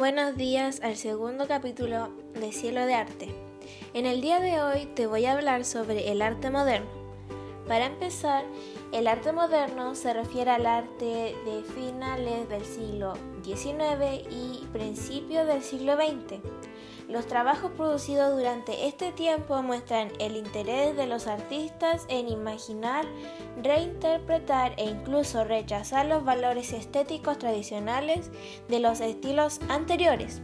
Buenos días al segundo capítulo de Cielo de Arte. En el día de hoy te voy a hablar sobre el arte moderno. Para empezar, el arte moderno se refiere al arte de finales del siglo XIX y principios del siglo XX. Los trabajos producidos durante este tiempo muestran el interés de los artistas en imaginar, reinterpretar e incluso rechazar los valores estéticos tradicionales de los estilos anteriores.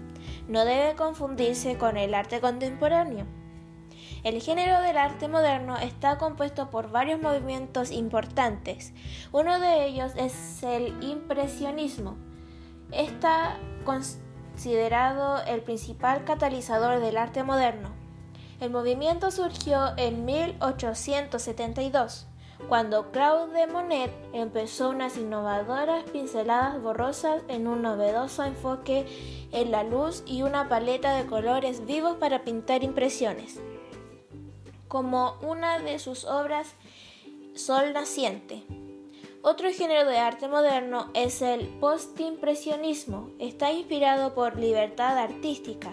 No debe confundirse con el arte contemporáneo. El género del arte moderno está compuesto por varios movimientos importantes. Uno de ellos es el impresionismo. Está considerado el principal catalizador del arte moderno. El movimiento surgió en 1872, cuando Claude Monet empezó unas innovadoras pinceladas borrosas en un novedoso enfoque en la luz y una paleta de colores vivos para pintar impresiones. Como una de sus obras, Sol Naciente. Otro género de arte moderno es el postimpresionismo. Está inspirado por libertad artística.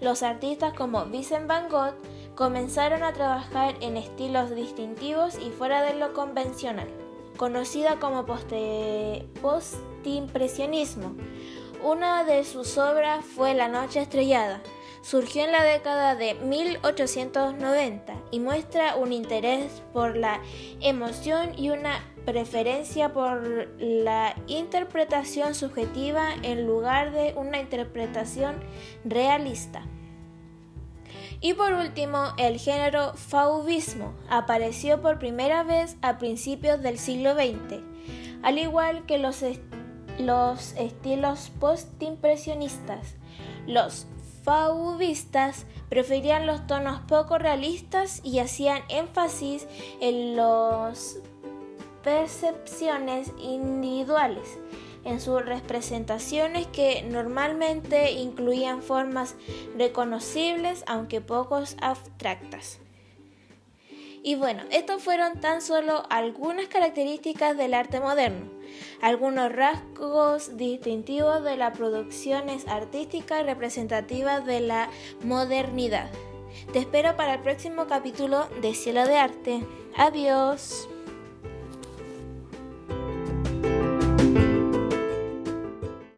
Los artistas como Vincent van Gogh comenzaron a trabajar en estilos distintivos y fuera de lo convencional, conocida como postimpresionismo. Una de sus obras fue La Noche Estrellada. Surgió en la década de 1890 y muestra un interés por la emoción y una preferencia por la interpretación subjetiva en lugar de una interpretación realista. Y por último, el género fauvismo apareció por primera vez a principios del siglo XX, al igual que los, los estilos postimpresionistas. Los fauvistas preferían los tonos poco realistas y hacían énfasis en los percepciones individuales en sus representaciones que normalmente incluían formas reconocibles aunque pocos abstractas. Y bueno, estos fueron tan solo algunas características del arte moderno, algunos rasgos distintivos de las producciones artísticas representativas de la modernidad. Te espero para el próximo capítulo de Cielo de Arte. Adiós.